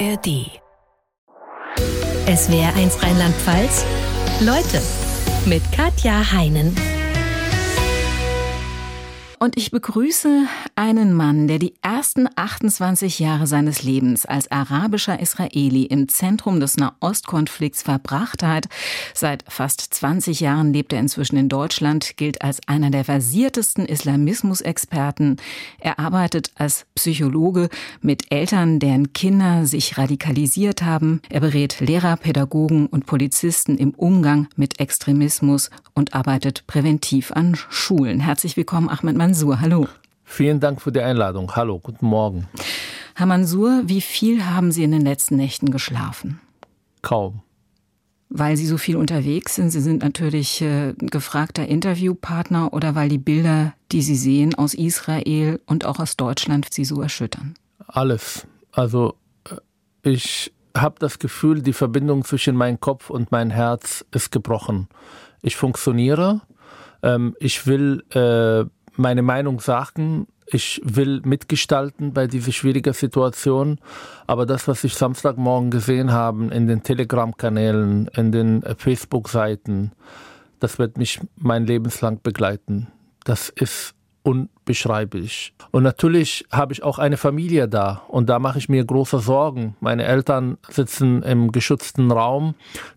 ARD. Es wäre eins Rheinland-Pfalz. Leute mit Katja Heinen. Und ich begrüße einen Mann, der die ersten 28 Jahre seines Lebens als arabischer Israeli im Zentrum des Nahostkonflikts verbracht hat. Seit fast 20 Jahren lebt er inzwischen in Deutschland, gilt als einer der versiertesten Islamismusexperten. Er arbeitet als Psychologe mit Eltern, deren Kinder sich radikalisiert haben. Er berät Lehrer, Pädagogen und Polizisten im Umgang mit Extremismus und arbeitet präventiv an Schulen. Herzlich willkommen, Ahmed Mansour. Mansour, hallo. Vielen Dank für die Einladung. Hallo, guten Morgen. Herr Mansour, wie viel haben Sie in den letzten Nächten geschlafen? Kaum. Weil Sie so viel unterwegs sind. Sie sind natürlich äh, gefragter Interviewpartner oder weil die Bilder, die Sie sehen aus Israel und auch aus Deutschland, Sie so erschüttern? Alles. Also äh, ich habe das Gefühl, die Verbindung zwischen meinem Kopf und meinem Herz ist gebrochen. Ich funktioniere. Ähm, ich will äh, meine Meinung sagen. Ich will mitgestalten bei dieser schwierigen Situation. Aber das, was ich Samstagmorgen gesehen habe in den Telegram-Kanälen, in den Facebook-Seiten, das wird mich mein Lebenslang begleiten. Das ist unbeschreiblich. Und natürlich habe ich auch eine Familie da und da mache ich mir große Sorgen. Meine Eltern sitzen im geschützten Raum.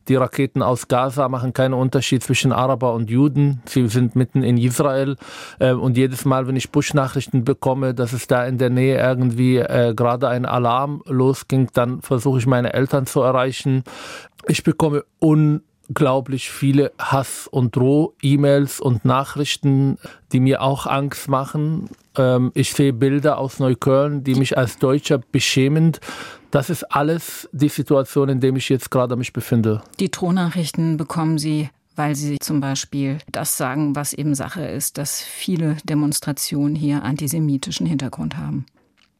Die Raketen aus Gaza machen keinen Unterschied zwischen Araber und Juden. Sie sind mitten in Israel äh, und jedes Mal, wenn ich Push-Nachrichten bekomme, dass es da in der Nähe irgendwie äh, gerade ein Alarm losging, dann versuche ich meine Eltern zu erreichen. Ich bekomme un unglaublich viele Hass- und Droh-E-Mails und Nachrichten, die mir auch Angst machen. Ähm, ich sehe Bilder aus Neukölln, die mich als Deutscher beschämen. Das ist alles die Situation, in der ich jetzt gerade mich befinde. Die Drohnachrichten bekommen Sie weil sie zum Beispiel das sagen, was eben Sache ist, dass viele Demonstrationen hier antisemitischen Hintergrund haben.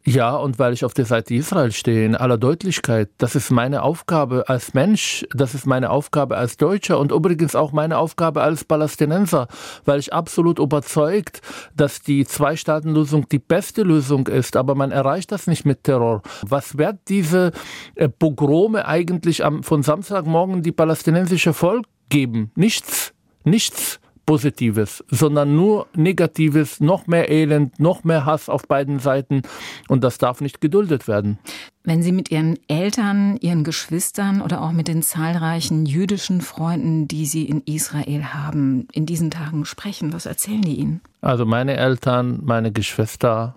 Ja, und weil ich auf der Seite Israel stehe, in aller Deutlichkeit. Das ist meine Aufgabe als Mensch, das ist meine Aufgabe als Deutscher und übrigens auch meine Aufgabe als Palästinenser, weil ich absolut überzeugt, dass die Zwei-Staaten-Lösung die beste Lösung ist, aber man erreicht das nicht mit Terror. Was wird diese äh, Pogrome eigentlich am, von Samstagmorgen die palästinensische Volk geben? Nichts. Nichts. Positives, sondern nur Negatives, noch mehr Elend, noch mehr Hass auf beiden Seiten. Und das darf nicht geduldet werden. Wenn Sie mit Ihren Eltern, Ihren Geschwistern oder auch mit den zahlreichen jüdischen Freunden, die Sie in Israel haben, in diesen Tagen sprechen, was erzählen die Ihnen? Also meine Eltern, meine Geschwister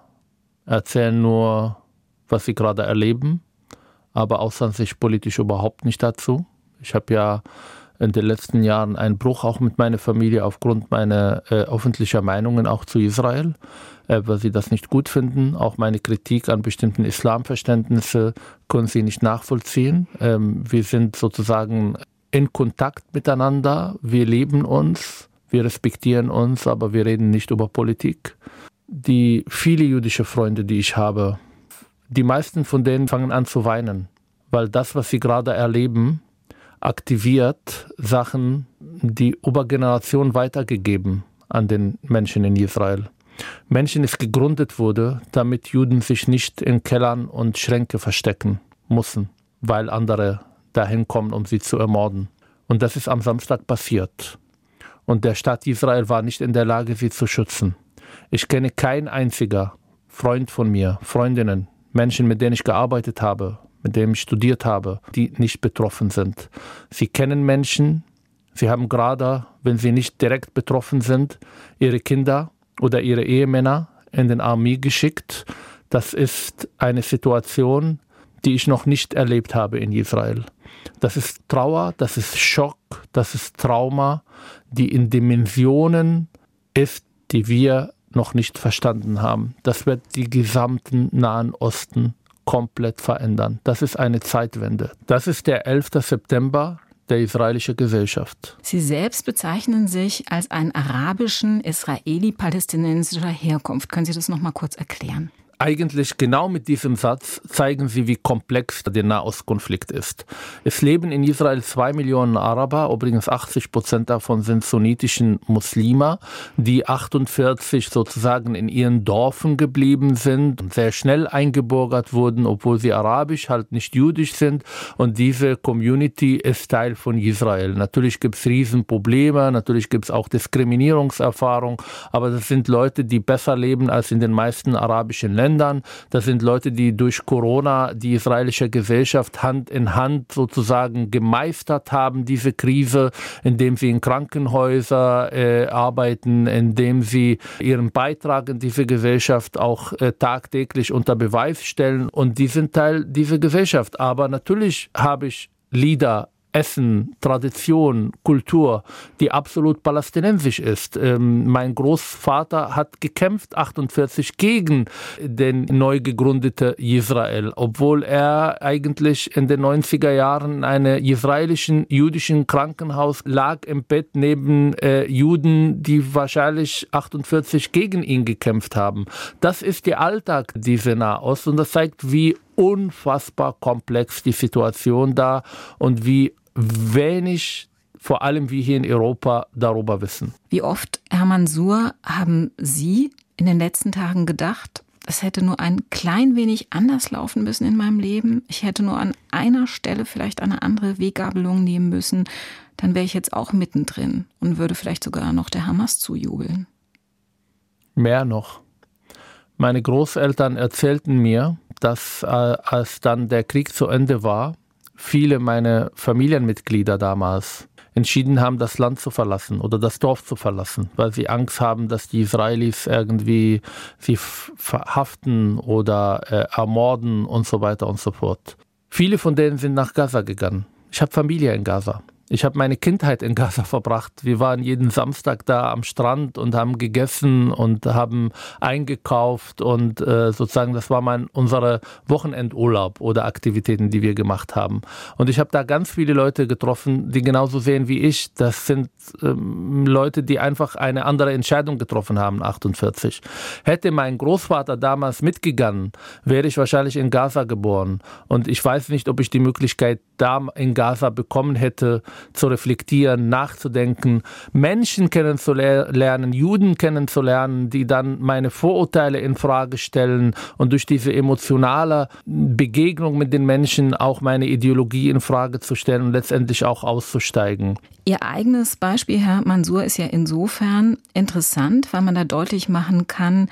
erzählen nur, was sie gerade erleben, aber äußern sich politisch überhaupt nicht dazu. Ich habe ja in den letzten Jahren ein Bruch auch mit meiner Familie aufgrund meiner äh, öffentlicher Meinungen auch zu Israel, äh, weil sie das nicht gut finden. Auch meine Kritik an bestimmten Islamverständnissen können sie nicht nachvollziehen. Ähm, wir sind sozusagen in Kontakt miteinander, wir leben uns, wir respektieren uns, aber wir reden nicht über Politik. Die viele jüdische Freunde, die ich habe, die meisten von denen fangen an zu weinen, weil das, was sie gerade erleben, aktiviert Sachen, die über Generationen weitergegeben an den Menschen in Israel. Menschen ist gegründet wurde, damit Juden sich nicht in Kellern und Schränke verstecken müssen, weil andere dahin kommen, um sie zu ermorden. Und das ist am Samstag passiert. Und der Staat Israel war nicht in der Lage, sie zu schützen. Ich kenne keinen einziger Freund von mir, Freundinnen, Menschen, mit denen ich gearbeitet habe, mit dem ich studiert habe, die nicht betroffen sind. Sie kennen Menschen, sie haben gerade, wenn sie nicht direkt betroffen sind, ihre Kinder oder ihre Ehemänner in den Armee geschickt. Das ist eine Situation, die ich noch nicht erlebt habe in Israel. Das ist Trauer, das ist Schock, das ist Trauma, die in Dimensionen ist, die wir noch nicht verstanden haben. Das wird die gesamten Nahen Osten komplett verändern. Das ist eine Zeitwende. Das ist der 11. September der israelischen Gesellschaft. Sie selbst bezeichnen sich als einen arabischen, israeli-palästinensischer Herkunft. Können Sie das noch mal kurz erklären? Eigentlich genau mit diesem Satz zeigen sie, wie komplex der Nahostkonflikt ist. Es leben in Israel zwei Millionen Araber, übrigens 80 Prozent davon sind sunnitischen Muslime, die 48 sozusagen in ihren Dörfern geblieben sind und sehr schnell eingebürgert wurden, obwohl sie arabisch, halt nicht jüdisch sind. Und diese Community ist Teil von Israel. Natürlich gibt es Riesenprobleme, natürlich gibt es auch Diskriminierungserfahrung, aber das sind Leute, die besser leben als in den meisten arabischen Ländern. Das sind Leute, die durch Corona die israelische Gesellschaft Hand in Hand sozusagen gemeistert haben, diese Krise, indem sie in Krankenhäuser äh, arbeiten, indem sie ihren Beitrag in diese Gesellschaft auch äh, tagtäglich unter Beweis stellen. Und die sind Teil dieser Gesellschaft. Aber natürlich habe ich Lieder Essen, Tradition, Kultur, die absolut palästinensisch ist. Ähm, mein Großvater hat gekämpft 48 gegen den neu gegründete Israel, obwohl er eigentlich in den 90er Jahren in einem israelischen jüdischen Krankenhaus lag im Bett neben äh, Juden, die wahrscheinlich 48 gegen ihn gekämpft haben. Das ist der Alltag dieser Nahost und das zeigt, wie unfassbar komplex die Situation da und wie wenig vor allem wir hier in Europa darüber wissen. Wie oft, Herr Mansur, haben Sie in den letzten Tagen gedacht, es hätte nur ein klein wenig anders laufen müssen in meinem Leben. Ich hätte nur an einer Stelle vielleicht eine andere Weggabelung nehmen müssen. Dann wäre ich jetzt auch mittendrin und würde vielleicht sogar noch der Hamas zujubeln. Mehr noch. Meine Großeltern erzählten mir, dass äh, als dann der Krieg zu Ende war, viele meiner Familienmitglieder damals entschieden haben, das Land zu verlassen oder das Dorf zu verlassen, weil sie Angst haben, dass die Israelis irgendwie sie verhaften oder äh, ermorden und so weiter und so fort. Viele von denen sind nach Gaza gegangen. Ich habe Familie in Gaza. Ich habe meine Kindheit in Gaza verbracht. Wir waren jeden Samstag da am Strand und haben gegessen und haben eingekauft und äh, sozusagen das war mein unsere Wochenendurlaub oder Aktivitäten, die wir gemacht haben. Und ich habe da ganz viele Leute getroffen, die genauso sehen wie ich. Das sind ähm, Leute, die einfach eine andere Entscheidung getroffen haben, 48. Hätte mein Großvater damals mitgegangen, wäre ich wahrscheinlich in Gaza geboren. Und ich weiß nicht, ob ich die Möglichkeit da in Gaza bekommen hätte, zu reflektieren, nachzudenken, Menschen kennenzulernen, Juden kennenzulernen, die dann meine Vorurteile in Frage stellen und durch diese emotionale Begegnung mit den Menschen auch meine Ideologie in Frage zu stellen und letztendlich auch auszusteigen. Ihr eigenes Beispiel, Herr Mansur, ist ja insofern interessant, weil man da deutlich machen kann,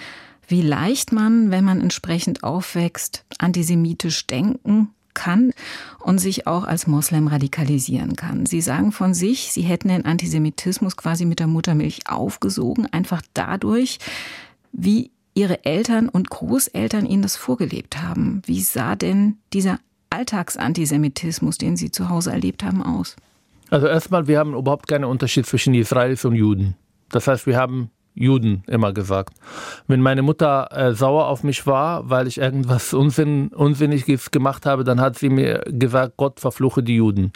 wie leicht man, wenn man entsprechend aufwächst, antisemitisch denken kann und sich auch als Moslem radikalisieren kann. Sie sagen von sich, Sie hätten den Antisemitismus quasi mit der Muttermilch aufgesogen, einfach dadurch, wie Ihre Eltern und Großeltern Ihnen das vorgelebt haben. Wie sah denn dieser Alltagsantisemitismus, den Sie zu Hause erlebt haben, aus? Also erstmal, wir haben überhaupt keinen Unterschied zwischen Israelis und Juden. Das heißt, wir haben Juden immer gesagt. Wenn meine Mutter äh, sauer auf mich war, weil ich irgendwas Unsinn, Unsinniges gemacht habe, dann hat sie mir gesagt, Gott verfluche die Juden.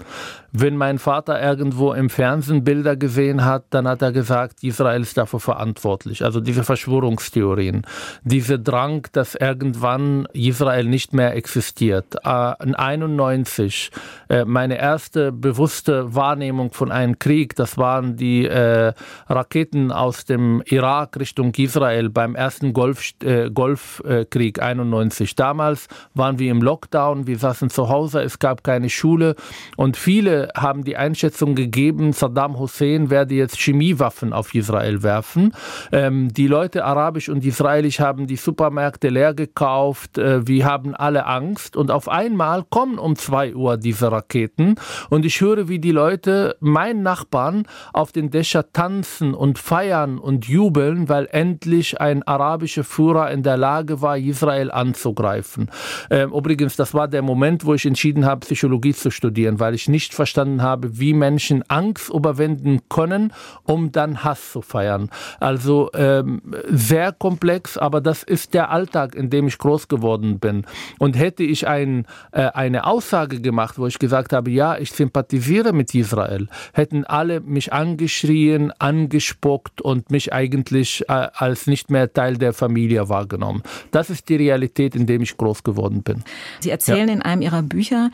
Wenn mein Vater irgendwo im Fernsehen Bilder gesehen hat, dann hat er gesagt, Israel ist dafür verantwortlich. Also diese Verschwörungstheorien, dieser Drang, dass irgendwann Israel nicht mehr existiert. Äh, in 91, äh, meine erste bewusste Wahrnehmung von einem Krieg, das waren die äh, Raketen aus dem Irak Richtung Israel beim ersten Golf, äh, Golfkrieg 91. Damals waren wir im Lockdown, wir saßen zu Hause, es gab keine Schule und viele haben die Einschätzung gegeben, Saddam Hussein werde jetzt Chemiewaffen auf Israel werfen. Ähm, die Leute arabisch und israelisch haben die Supermärkte leer gekauft, äh, wir haben alle Angst und auf einmal kommen um zwei Uhr diese Raketen und ich höre, wie die Leute, mein Nachbarn, auf den Dächer tanzen und feiern und jubeln jubeln, weil endlich ein arabischer Führer in der Lage war, Israel anzugreifen. Ähm, übrigens, das war der Moment, wo ich entschieden habe, Psychologie zu studieren, weil ich nicht verstanden habe, wie Menschen Angst überwinden können, um dann Hass zu feiern. Also ähm, sehr komplex, aber das ist der Alltag, in dem ich groß geworden bin. Und hätte ich ein, äh, eine Aussage gemacht, wo ich gesagt habe, ja, ich sympathisiere mit Israel, hätten alle mich angeschrien, angespuckt und mich ein eigentlich äh, als nicht mehr Teil der Familie wahrgenommen. Das ist die Realität, in der ich groß geworden bin. Sie erzählen ja. in einem Ihrer Bücher,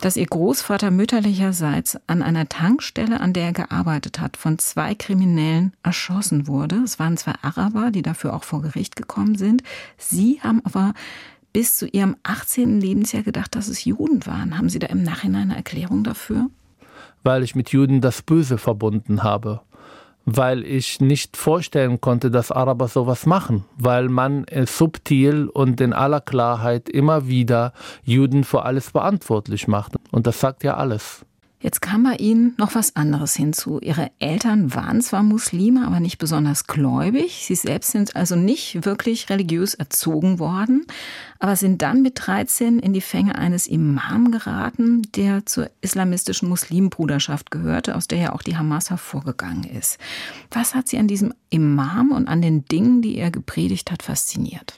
dass Ihr Großvater mütterlicherseits an einer Tankstelle, an der er gearbeitet hat, von zwei Kriminellen erschossen wurde. Es waren zwei Araber, die dafür auch vor Gericht gekommen sind. Sie haben aber bis zu Ihrem 18. Lebensjahr gedacht, dass es Juden waren. Haben Sie da im Nachhinein eine Erklärung dafür? Weil ich mit Juden das Böse verbunden habe weil ich nicht vorstellen konnte, dass Araber sowas machen, weil man subtil und in aller Klarheit immer wieder Juden für alles verantwortlich macht. Und das sagt ja alles. Jetzt kam bei Ihnen noch was anderes hinzu. Ihre Eltern waren zwar Muslime, aber nicht besonders gläubig. Sie selbst sind also nicht wirklich religiös erzogen worden, aber sind dann mit 13 in die Fänge eines Imam geraten, der zur islamistischen Muslimbruderschaft gehörte, aus der ja auch die Hamas hervorgegangen ist. Was hat Sie an diesem Imam und an den Dingen, die er gepredigt hat, fasziniert?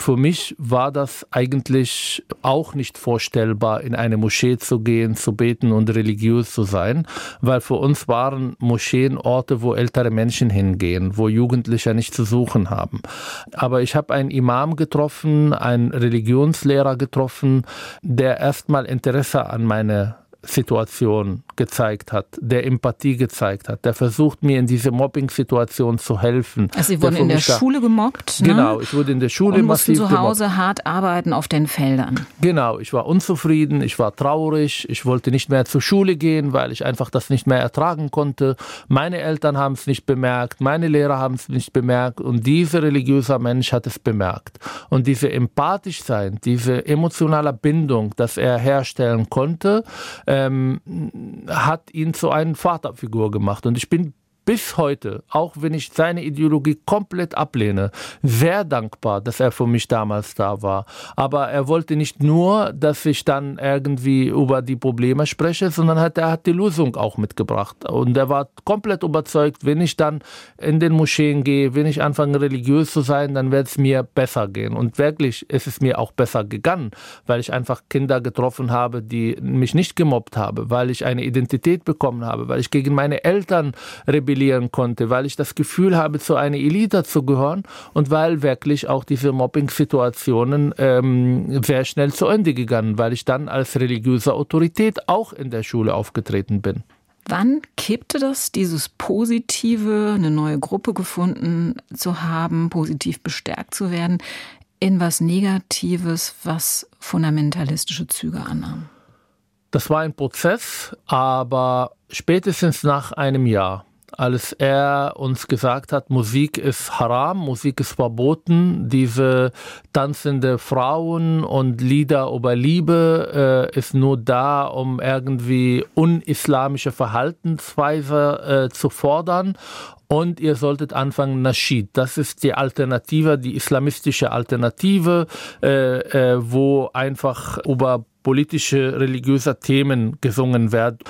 Für mich war das eigentlich auch nicht vorstellbar, in eine Moschee zu gehen, zu beten und religiös zu sein, weil für uns waren Moscheen Orte, wo ältere Menschen hingehen, wo Jugendliche nicht zu suchen haben. Aber ich habe einen Imam getroffen, einen Religionslehrer getroffen, der erstmal Interesse an meine Situation gezeigt hat, der Empathie gezeigt hat, der versucht mir in diese Mobbing-Situation zu helfen. Also Sie wurden in der Schule gemobbt? Ne? Genau, ich wurde in der Schule und massiv zu Hause gemobbt. hart arbeiten auf den Feldern. Genau, ich war unzufrieden, ich war traurig, ich wollte nicht mehr zur Schule gehen, weil ich einfach das nicht mehr ertragen konnte. Meine Eltern haben es nicht bemerkt, meine Lehrer haben es nicht bemerkt und dieser religiöse Mensch hat es bemerkt. Und diese empathisch sein, diese emotionale Bindung, dass er herstellen konnte, ähm, hat ihn zu einer Vaterfigur gemacht. Und ich bin bis heute, auch wenn ich seine Ideologie komplett ablehne, sehr dankbar, dass er für mich damals da war. Aber er wollte nicht nur, dass ich dann irgendwie über die Probleme spreche, sondern hat, er hat die Lösung auch mitgebracht. Und er war komplett überzeugt, wenn ich dann in den Moscheen gehe, wenn ich anfange religiös zu sein, dann wird es mir besser gehen. Und wirklich ist es mir auch besser gegangen, weil ich einfach Kinder getroffen habe, die mich nicht gemobbt haben, weil ich eine Identität bekommen habe, weil ich gegen meine Eltern rebelliert rebellieren konnte, weil ich das Gefühl habe, zu einer Elite zu gehören und weil wirklich auch diese Mobbing-Situationen ähm, sehr schnell zu Ende gegangen, weil ich dann als religiöse Autorität auch in der Schule aufgetreten bin. Wann kippte das, dieses Positive, eine neue Gruppe gefunden zu haben, positiv bestärkt zu werden, in was Negatives, was fundamentalistische Züge annahm? Das war ein Prozess, aber spätestens nach einem Jahr als er uns gesagt hat, Musik ist haram, Musik ist verboten, diese tanzende Frauen und Lieder über Liebe äh, ist nur da, um irgendwie unislamische Verhaltensweise äh, zu fordern und ihr solltet anfangen Naschid. Das ist die Alternative, die islamistische Alternative, äh, äh, wo einfach über politische, religiöse Themen gesungen wird.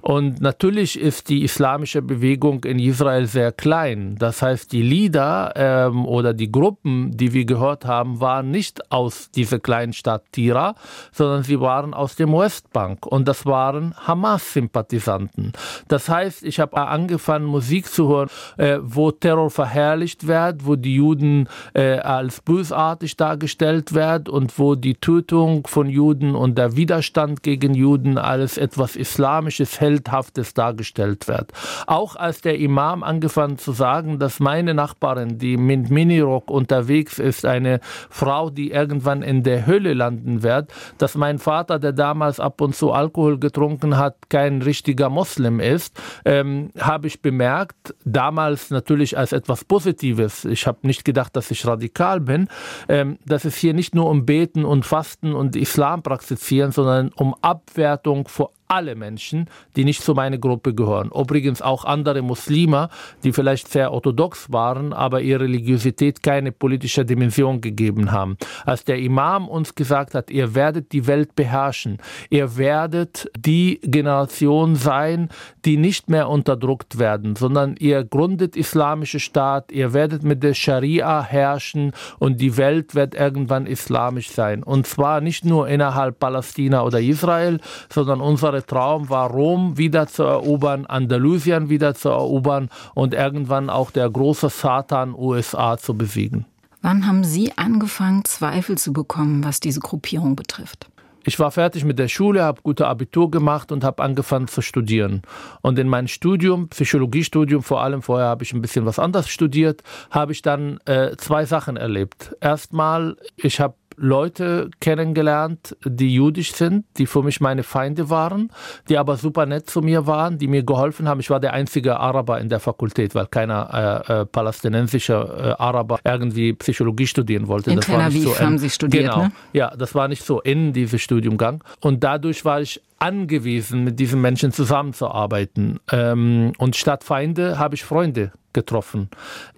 Und natürlich ist die islamische Bewegung in Israel sehr klein. Das heißt, die Lieder ähm, oder die Gruppen, die wir gehört haben, waren nicht aus dieser kleinen Stadt Tira, sondern sie waren aus dem Westbank und das waren Hamas-Sympathisanten. Das heißt, ich habe angefangen, Musik zu hören, äh, wo Terror verherrlicht wird, wo die Juden äh, als bösartig dargestellt werden und wo die Tötung von Juden und der Widerstand gegen Juden als etwas Islamisches Heldhaftes dargestellt wird. Auch als der Imam angefangen zu sagen, dass meine Nachbarin, die mit Minirock unterwegs ist, eine Frau, die irgendwann in der Hölle landen wird, dass mein Vater, der damals ab und zu Alkohol getrunken hat, kein richtiger Moslem ist, ähm, habe ich bemerkt, damals natürlich als etwas Positives. Ich habe nicht gedacht, dass ich radikal bin, ähm, dass es hier nicht nur um Beten und Fasten und Islam praktizieren, sondern um Abwertung vor alle Menschen, die nicht zu meiner Gruppe gehören. Übrigens auch andere Muslime, die vielleicht sehr orthodox waren, aber ihre Religiosität keine politische Dimension gegeben haben. Als der Imam uns gesagt hat, ihr werdet die Welt beherrschen, ihr werdet die Generation sein, die nicht mehr unterdrückt werden, sondern ihr gründet islamische Staat, ihr werdet mit der Scharia herrschen und die Welt wird irgendwann islamisch sein. Und zwar nicht nur innerhalb Palästina oder Israel, sondern unsere Traum war, Rom wieder zu erobern, Andalusien wieder zu erobern und irgendwann auch der große Satan USA zu besiegen. Wann haben Sie angefangen, Zweifel zu bekommen, was diese Gruppierung betrifft? Ich war fertig mit der Schule, habe gute Abitur gemacht und habe angefangen zu studieren. Und in meinem Studium, Psychologiestudium vor allem, vorher habe ich ein bisschen was anderes studiert, habe ich dann äh, zwei Sachen erlebt. Erstmal, ich habe Leute kennengelernt, die jüdisch sind, die für mich meine Feinde waren, die aber super nett zu mir waren, die mir geholfen haben. Ich war der einzige Araber in der Fakultät, weil keiner äh, äh, palästinensischer äh, Araber irgendwie Psychologie studieren wollte. In das Tel Aviv so haben Sie studiert, genau. ne? Ja, das war nicht so in diesem Studiumgang. Und dadurch war ich angewiesen, mit diesen Menschen zusammenzuarbeiten. Ähm, und statt Feinde habe ich Freunde getroffen.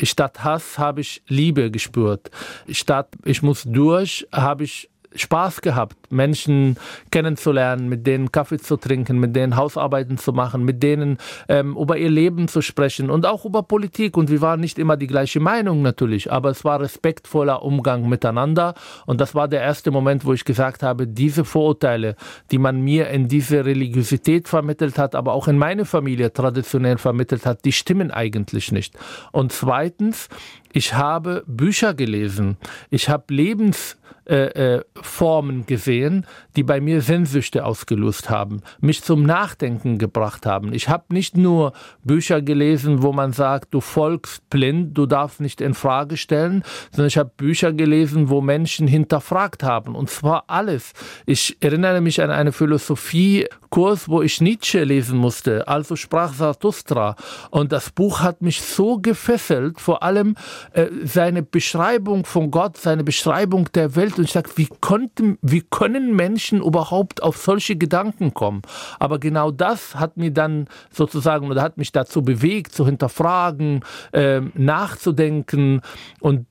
Statt Hass habe ich Liebe gespürt. Statt ich muss durch, habe ich Spaß gehabt, Menschen kennenzulernen, mit denen Kaffee zu trinken, mit denen Hausarbeiten zu machen, mit denen ähm, über ihr Leben zu sprechen und auch über Politik. Und wir waren nicht immer die gleiche Meinung natürlich, aber es war respektvoller Umgang miteinander. Und das war der erste Moment, wo ich gesagt habe, diese Vorurteile, die man mir in diese Religiosität vermittelt hat, aber auch in meine Familie traditionell vermittelt hat, die stimmen eigentlich nicht. Und zweitens, ich habe Bücher gelesen. Ich habe Lebens äh, äh, gesehen, die bei mir Sehnsüchte ausgelöst haben, mich zum Nachdenken gebracht haben. Ich habe nicht nur Bücher gelesen, wo man sagt, du folgst blind, du darfst nicht in Frage stellen, sondern ich habe Bücher gelesen, wo Menschen hinterfragt haben und zwar alles. Ich erinnere mich an eine Philosophiekurs, wo ich Nietzsche lesen musste, also sprach Zarathustra und das Buch hat mich so gefesselt, vor allem äh, seine Beschreibung von Gott, seine Beschreibung der Welt und ich sage, wie, konnten, wie können Menschen überhaupt auf solche Gedanken kommen? Aber genau das hat mir dann sozusagen oder hat mich dazu bewegt, zu hinterfragen, äh, nachzudenken und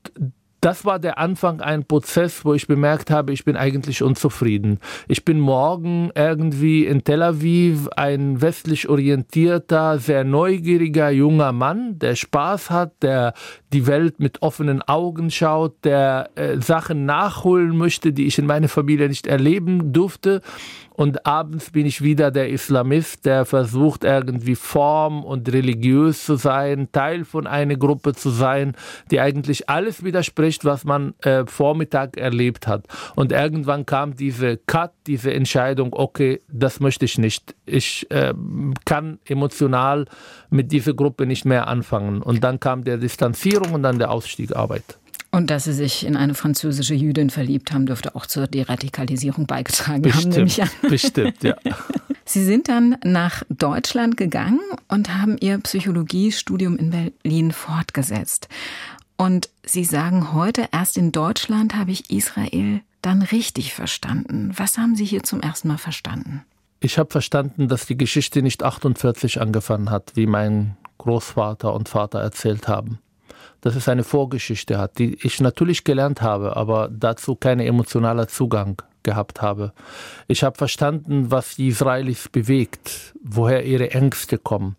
das war der Anfang ein Prozess, wo ich bemerkt habe, ich bin eigentlich unzufrieden. Ich bin morgen irgendwie in Tel Aviv ein westlich orientierter, sehr neugieriger junger Mann, der Spaß hat, der die Welt mit offenen Augen schaut, der äh, Sachen nachholen möchte, die ich in meiner Familie nicht erleben durfte. Und abends bin ich wieder der Islamist, der versucht irgendwie form und religiös zu sein, Teil von einer Gruppe zu sein, die eigentlich alles widerspricht, was man äh, Vormittag erlebt hat. Und irgendwann kam diese Cut, diese Entscheidung, okay, das möchte ich nicht. Ich äh, kann emotional mit dieser Gruppe nicht mehr anfangen. Und dann kam der Distanzierung und dann der Ausstieg Arbeit. Und dass Sie sich in eine französische Jüdin verliebt haben, dürfte auch zur Deradikalisierung beigetragen bestimmt, haben, nehme ich an. Bestimmt, ja. Sie sind dann nach Deutschland gegangen und haben Ihr Psychologiestudium in Berlin fortgesetzt. Und Sie sagen heute, erst in Deutschland habe ich Israel dann richtig verstanden. Was haben Sie hier zum ersten Mal verstanden? Ich habe verstanden, dass die Geschichte nicht 48 angefangen hat, wie mein Großvater und Vater erzählt haben dass es eine Vorgeschichte hat, die ich natürlich gelernt habe, aber dazu keinen emotionalen Zugang gehabt habe. Ich habe verstanden, was die Israelis bewegt, woher ihre Ängste kommen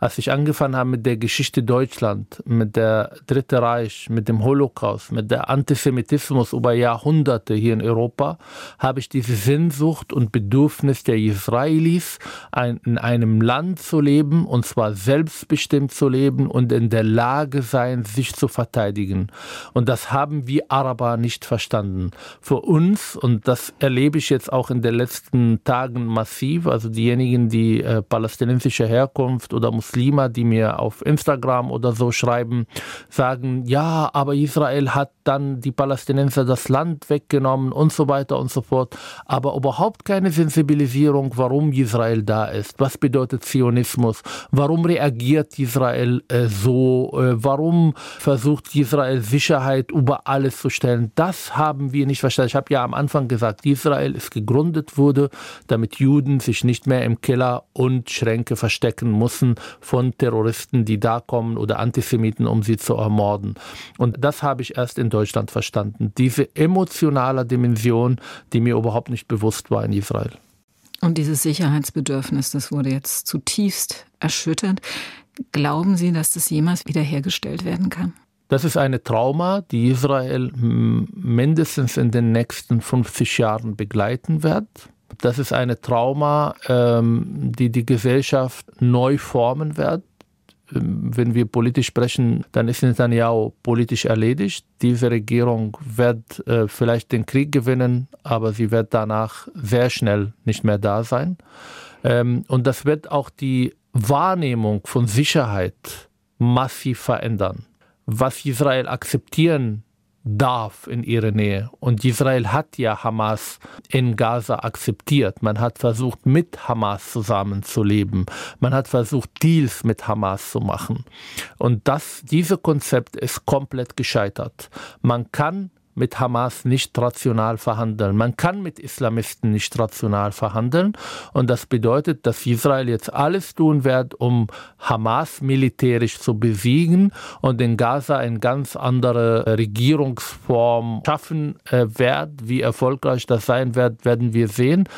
als ich angefangen habe mit der Geschichte Deutschland, mit der Dritte Reich, mit dem Holocaust, mit der Antisemitismus über Jahrhunderte hier in Europa, habe ich diese Sehnsucht und Bedürfnis der Israelis, ein, in einem Land zu leben, und zwar selbstbestimmt zu leben und in der Lage sein, sich zu verteidigen. Und das haben wir Araber nicht verstanden. Für uns, und das erlebe ich jetzt auch in den letzten Tagen massiv, also diejenigen, die äh, palästinensische Herkunft oder Muslimen Muslime, die mir auf Instagram oder so schreiben, sagen, ja, aber Israel hat dann die Palästinenser das Land weggenommen und so weiter und so fort. Aber überhaupt keine Sensibilisierung, warum Israel da ist. Was bedeutet Zionismus? Warum reagiert Israel äh, so? Äh, warum versucht Israel Sicherheit über alles zu stellen? Das haben wir nicht verstanden. Ich habe ja am Anfang gesagt, Israel ist gegründet wurde, damit Juden sich nicht mehr im Keller und Schränke verstecken müssen von Terroristen, die da kommen oder Antisemiten, um sie zu ermorden. Und das habe ich erst in Deutschland verstanden. Diese emotionale Dimension, die mir überhaupt nicht bewusst war in Israel. Und dieses Sicherheitsbedürfnis, das wurde jetzt zutiefst erschüttert. Glauben Sie, dass das jemals wiederhergestellt werden kann? Das ist eine Trauma, die Israel mindestens in den nächsten 50 Jahren begleiten wird. Das ist eine Trauma, ähm, die die Gesellschaft neu formen wird. Ähm, wenn wir politisch sprechen, dann ist Netanyahu politisch erledigt. Diese Regierung wird äh, vielleicht den Krieg gewinnen, aber sie wird danach sehr schnell nicht mehr da sein. Ähm, und das wird auch die Wahrnehmung von Sicherheit massiv verändern. Was Israel akzeptieren darf in ihrer Nähe. Und Israel hat ja Hamas in Gaza akzeptiert. Man hat versucht, mit Hamas zusammenzuleben. Man hat versucht, Deals mit Hamas zu machen. Und das, dieses Konzept ist komplett gescheitert. Man kann mit Hamas nicht rational verhandeln. Man kann mit Islamisten nicht rational verhandeln. Und das bedeutet, dass Israel jetzt alles tun wird, um Hamas militärisch zu besiegen und in Gaza eine ganz andere Regierungsform schaffen äh, wird. Wie erfolgreich das sein wird, werden wir sehen.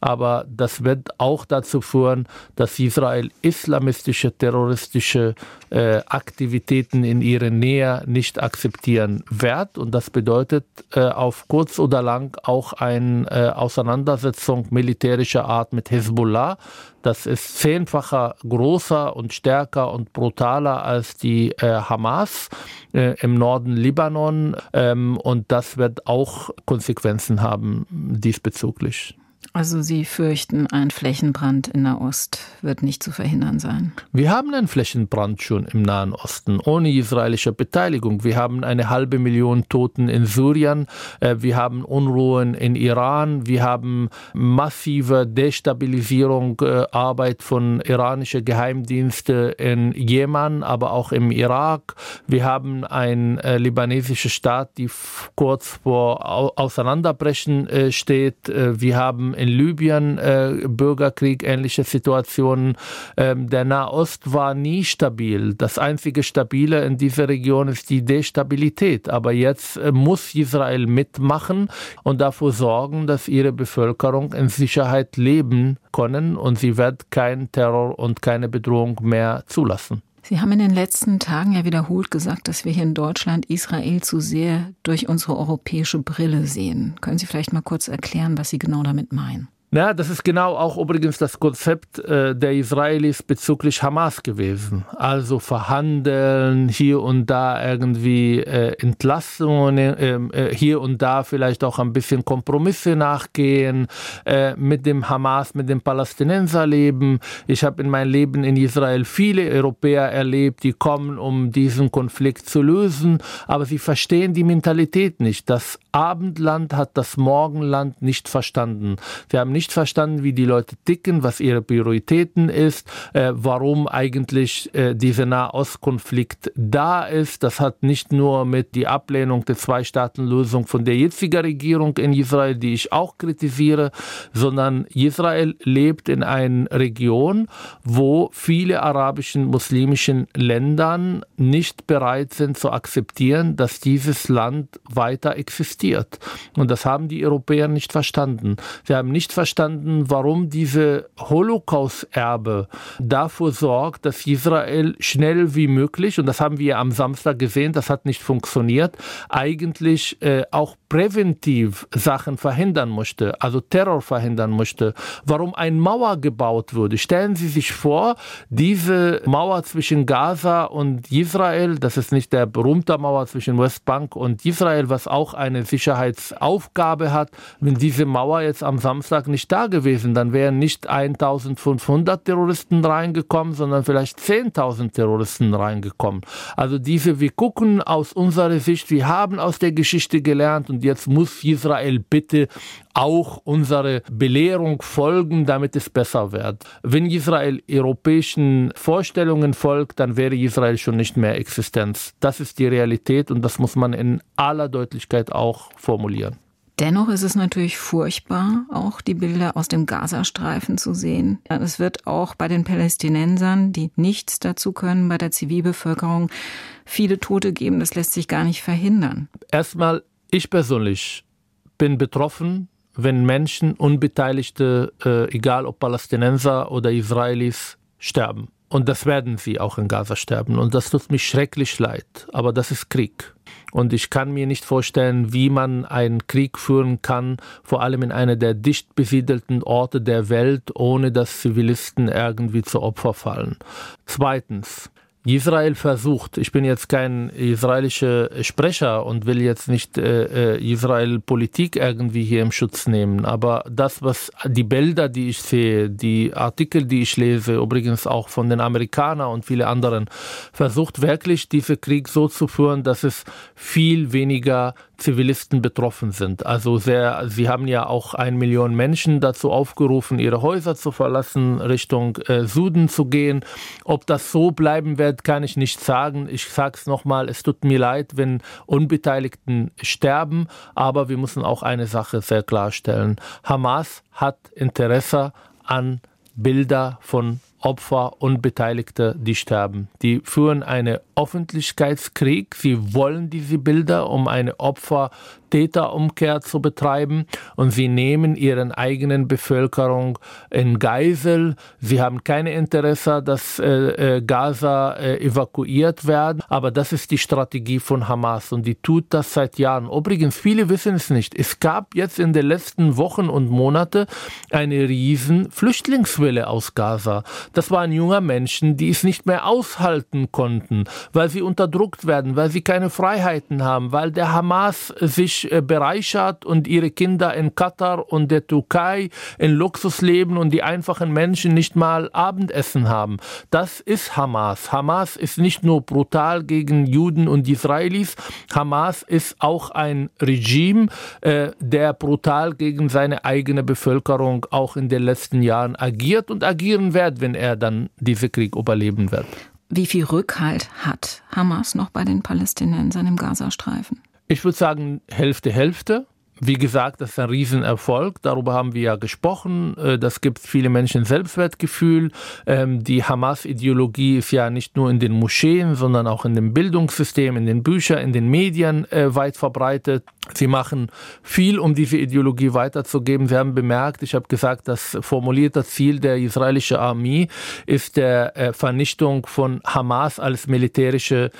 Aber das wird auch dazu führen, dass Israel islamistische, terroristische äh, Aktivitäten in ihrer Nähe nicht akzeptieren wird. Und das bedeutet äh, auf kurz oder lang auch eine äh, Auseinandersetzung militärischer Art mit Hezbollah. Das ist zehnfacher größer und stärker und brutaler als die äh, Hamas äh, im Norden Libanon. Ähm, und das wird auch Konsequenzen haben diesbezüglich. Also Sie fürchten, ein Flächenbrand in Nahost wird nicht zu verhindern sein? Wir haben einen Flächenbrand schon im Nahen Osten, ohne israelische Beteiligung. Wir haben eine halbe Million Toten in Syrien, äh, wir haben Unruhen in Iran, wir haben massive Destabilisierung, äh, Arbeit von iranischen Geheimdiensten in Jemen, aber auch im Irak. Wir haben einen äh, libanesischen Staat, die kurz vor Auseinanderbrechen steht. Wir haben in Libyen äh, Bürgerkrieg, ähnliche Situationen. Ähm, der Nahost war nie stabil. Das einzige Stabile in dieser Region ist die Destabilität. Aber jetzt äh, muss Israel mitmachen und dafür sorgen, dass ihre Bevölkerung in Sicherheit leben können und sie wird keinen Terror und keine Bedrohung mehr zulassen. Sie haben in den letzten Tagen ja wiederholt gesagt, dass wir hier in Deutschland Israel zu sehr durch unsere europäische Brille sehen. Können Sie vielleicht mal kurz erklären, was Sie genau damit meinen? Ja, das ist genau auch übrigens das Konzept äh, der Israelis bezüglich Hamas gewesen. Also verhandeln, hier und da irgendwie äh, Entlastungen, ähm, äh, hier und da vielleicht auch ein bisschen Kompromisse nachgehen, äh, mit dem Hamas, mit dem Palästinenser leben. Ich habe in meinem Leben in Israel viele Europäer erlebt, die kommen, um diesen Konflikt zu lösen, aber sie verstehen die Mentalität nicht. Das Abendland hat das Morgenland nicht verstanden. Wir haben nicht nicht verstanden, wie die Leute ticken, was ihre Prioritäten ist, äh, warum eigentlich äh, dieser Nahostkonflikt da ist. Das hat nicht nur mit der Ablehnung der Zwei-Staaten-Lösung von der jetzigen Regierung in Israel, die ich auch kritisiere, sondern Israel lebt in einer Region, wo viele arabischen, muslimischen Ländern nicht bereit sind zu akzeptieren, dass dieses Land weiter existiert. Und das haben die Europäer nicht verstanden. Sie haben nicht verstanden, verstanden, warum diese Holocaust-Erbe dafür sorgt, dass Israel schnell wie möglich, und das haben wir am Samstag gesehen, das hat nicht funktioniert, eigentlich äh, auch präventiv Sachen verhindern möchte, also Terror verhindern möchte, warum eine Mauer gebaut wurde. Stellen Sie sich vor, diese Mauer zwischen Gaza und Israel, das ist nicht der berühmte Mauer zwischen Westbank und Israel, was auch eine Sicherheitsaufgabe hat, wenn diese Mauer jetzt am Samstag nicht da gewesen, dann wären nicht 1500 Terroristen reingekommen, sondern vielleicht 10.000 Terroristen reingekommen. Also diese, wir gucken aus unserer Sicht, wir haben aus der Geschichte gelernt und jetzt muss Israel bitte auch unsere Belehrung folgen, damit es besser wird. Wenn Israel europäischen Vorstellungen folgt, dann wäre Israel schon nicht mehr Existenz. Das ist die Realität und das muss man in aller Deutlichkeit auch formulieren. Dennoch ist es natürlich furchtbar, auch die Bilder aus dem Gazastreifen zu sehen. Es wird auch bei den Palästinensern, die nichts dazu können, bei der Zivilbevölkerung viele Tote geben. Das lässt sich gar nicht verhindern. Erstmal, ich persönlich bin betroffen, wenn Menschen, Unbeteiligte, äh, egal ob Palästinenser oder Israelis, sterben. Und das werden sie auch in Gaza sterben. Und das tut mich schrecklich leid. Aber das ist Krieg. Und ich kann mir nicht vorstellen, wie man einen Krieg führen kann, vor allem in einer der dicht besiedelten Orte der Welt, ohne dass Zivilisten irgendwie zu Opfer fallen. Zweitens, Israel versucht, ich bin jetzt kein israelischer Sprecher und will jetzt nicht äh, äh, Israel Politik irgendwie hier im Schutz nehmen, aber das, was die Bilder, die ich sehe, die Artikel, die ich lese, übrigens auch von den Amerikanern und viele anderen, versucht wirklich, diesen Krieg so zu führen, dass es viel weniger Zivilisten betroffen sind. Also sehr, sie haben ja auch ein Million Menschen dazu aufgerufen, ihre Häuser zu verlassen, Richtung äh, Süden zu gehen. Ob das so bleiben wird, kann ich nicht sagen. Ich sage es nochmal, es tut mir leid, wenn Unbeteiligten sterben, aber wir müssen auch eine Sache sehr klarstellen. Hamas hat Interesse an Bilder von Opfer und Beteiligte, die sterben. Die führen einen Öffentlichkeitskrieg. Sie wollen diese Bilder, um eine Opfer Täterumkehr zu betreiben und sie nehmen ihren eigenen Bevölkerung in Geisel. Sie haben kein Interesse, dass äh, äh, Gaza äh, evakuiert werden, aber das ist die Strategie von Hamas und die tut das seit Jahren. Übrigens, viele wissen es nicht. Es gab jetzt in den letzten Wochen und Monaten eine riesen Flüchtlingswelle aus Gaza. Das waren junge Menschen, die es nicht mehr aushalten konnten, weil sie unterdrückt werden, weil sie keine Freiheiten haben, weil der Hamas sich äh, bereichert und ihre Kinder in Katar und der Türkei in Luxus leben und die einfachen Menschen nicht mal Abendessen haben. Das ist Hamas. Hamas ist nicht nur brutal gegen Juden und Israelis, Hamas ist auch ein Regime, äh, der brutal gegen seine eigene Bevölkerung auch in den letzten Jahren agiert und agieren wird, wenn er dann diesen Krieg überleben wird. Wie viel Rückhalt hat Hamas noch bei den Palästinensern im Gazastreifen? Ich würde sagen Hälfte, Hälfte. Wie gesagt, das ist ein Riesenerfolg. Darüber haben wir ja gesprochen. Äh, das gibt viele Menschen Selbstwertgefühl. Ähm, die Hamas-Ideologie ist ja nicht nur in den Moscheen, sondern auch in dem Bildungssystem, in den Büchern, in den Medien äh, weit verbreitet. Sie machen viel, um diese Ideologie weiterzugeben. Sie haben bemerkt, ich habe gesagt, das formulierte Ziel der israelischen Armee ist der äh, Vernichtung von Hamas als militärische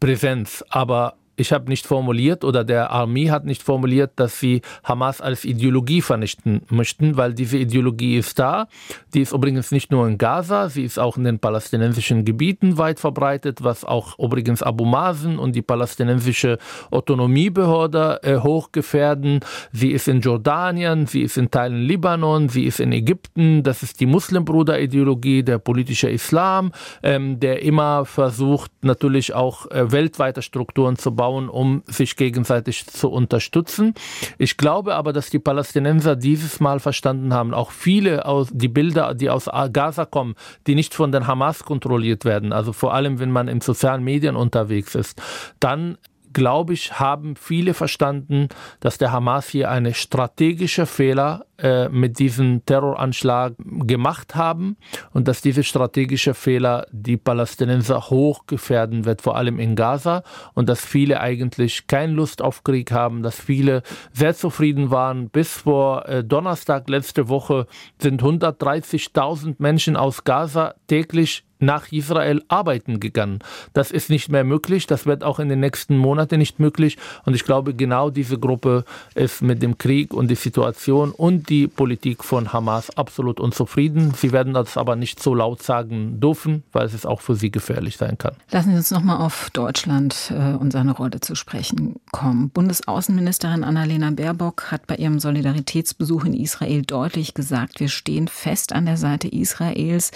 Präsenz. Aber ich habe nicht formuliert oder der Armee hat nicht formuliert, dass sie Hamas als Ideologie vernichten möchten, weil diese Ideologie ist da. Die ist übrigens nicht nur in Gaza, sie ist auch in den palästinensischen Gebieten weit verbreitet, was auch übrigens Abu Mazen und die palästinensische Autonomiebehörde äh, hochgefährden. Sie ist in Jordanien, sie ist in Teilen Libanon, sie ist in Ägypten. Das ist die Muslimbruder-Ideologie, der politische Islam, ähm, der immer versucht, natürlich auch äh, weltweite Strukturen zu bauen bauen, um sich gegenseitig zu unterstützen. Ich glaube aber, dass die Palästinenser dieses Mal verstanden haben, auch viele aus die Bilder, die aus Gaza kommen, die nicht von den Hamas kontrolliert werden, also vor allem wenn man in sozialen Medien unterwegs ist, dann glaube ich, haben viele verstanden, dass der Hamas hier eine strategische Fehler äh, mit diesem Terroranschlag gemacht haben und dass diese strategische Fehler die Palästinenser hoch gefährden wird, vor allem in Gaza und dass viele eigentlich keine Lust auf Krieg haben, dass viele sehr zufrieden waren. Bis vor äh, Donnerstag letzte Woche sind 130.000 Menschen aus Gaza täglich nach Israel arbeiten gegangen. Das ist nicht mehr möglich, das wird auch in den nächsten Monaten nicht möglich und ich glaube, genau diese Gruppe ist mit dem Krieg und die Situation und die Politik von Hamas absolut unzufrieden. Sie werden das aber nicht so laut sagen dürfen, weil es auch für sie gefährlich sein kann. Lassen Sie uns nochmal auf Deutschland äh, und seine Rolle zu sprechen kommen. Bundesaußenministerin Annalena Baerbock hat bei ihrem Solidaritätsbesuch in Israel deutlich gesagt, wir stehen fest an der Seite Israels,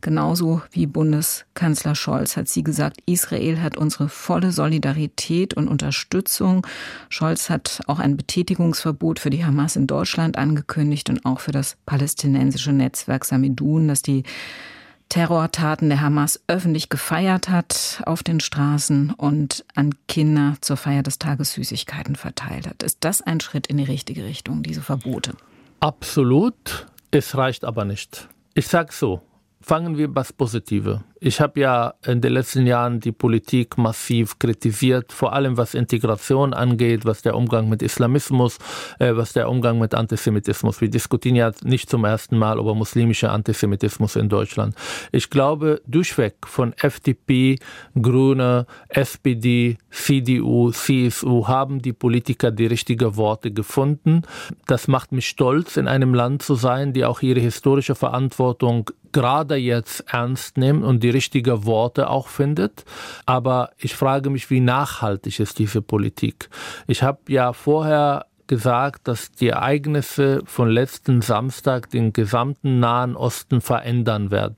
genauso wie wie Bundeskanzler Scholz hat sie gesagt, Israel hat unsere volle Solidarität und Unterstützung. Scholz hat auch ein Betätigungsverbot für die Hamas in Deutschland angekündigt und auch für das palästinensische Netzwerk Samidun, das die Terrortaten der Hamas öffentlich gefeiert hat auf den Straßen und an Kinder zur Feier des Tages Süßigkeiten verteilt hat. Ist das ein Schritt in die richtige Richtung, diese Verbote? Absolut. Es reicht aber nicht. Ich sage so, fangen wir was Positive. Ich habe ja in den letzten Jahren die Politik massiv kritisiert, vor allem was Integration angeht, was der Umgang mit Islamismus, äh, was der Umgang mit Antisemitismus. Wir diskutieren ja nicht zum ersten Mal über muslimischer Antisemitismus in Deutschland. Ich glaube, durchweg von FDP, Grüne, SPD, CDU, CSU haben die Politiker die richtigen Worte gefunden. Das macht mich stolz, in einem Land zu sein, die auch ihre historische Verantwortung gerade jetzt ernst nimmt und die richtigen Worte auch findet. Aber ich frage mich, wie nachhaltig ist diese Politik? Ich habe ja vorher gesagt, dass die Ereignisse von letzten Samstag den gesamten Nahen Osten verändern werden.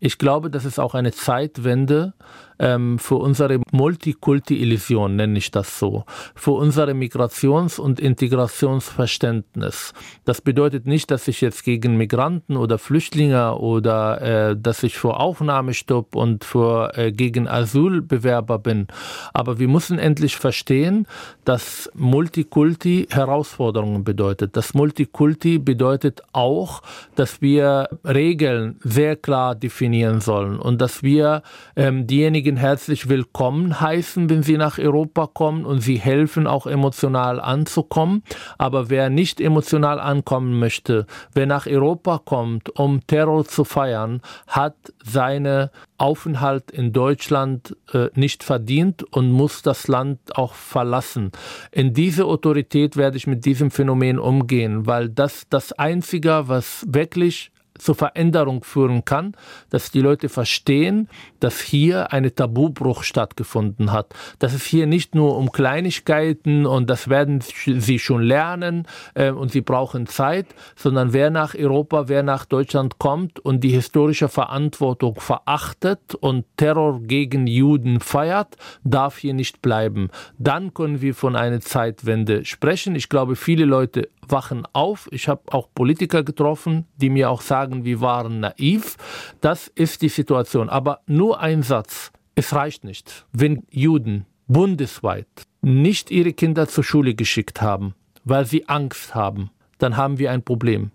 Ich glaube, das ist auch eine Zeitwende ähm, für unsere Multikulti-Illusion, nenne ich das so, für unsere Migrations- und Integrationsverständnis. Das bedeutet nicht, dass ich jetzt gegen Migranten oder Flüchtlinge oder äh, dass ich für Aufnahmestopp und für äh, gegen Asylbewerber bin. Aber wir müssen endlich verstehen, dass Multikulti Herausforderungen bedeutet. Das Multikulti bedeutet auch, dass wir Regeln sehr klar definieren sollen und dass wir ähm, diejenigen diejenigen herzlich willkommen heißen, wenn sie nach Europa kommen und sie helfen auch emotional anzukommen. Aber wer nicht emotional ankommen möchte, wer nach Europa kommt, um Terror zu feiern, hat seine Aufenthalt in Deutschland äh, nicht verdient und muss das Land auch verlassen. In diese Autorität werde ich mit diesem Phänomen umgehen, weil das das Einzige, was wirklich zur Veränderung führen kann, dass die Leute verstehen, dass hier eine Tabubruch stattgefunden hat. Dass es hier nicht nur um Kleinigkeiten und das werden sie schon lernen äh, und sie brauchen Zeit, sondern wer nach Europa, wer nach Deutschland kommt und die historische Verantwortung verachtet und Terror gegen Juden feiert, darf hier nicht bleiben. Dann können wir von einer Zeitwende sprechen. Ich glaube, viele Leute wachen auf. Ich habe auch Politiker getroffen, die mir auch sagen, wir waren naiv. Das ist die Situation. Aber nur ein Satz. Es reicht nicht. Wenn Juden bundesweit nicht ihre Kinder zur Schule geschickt haben, weil sie Angst haben, dann haben wir ein Problem.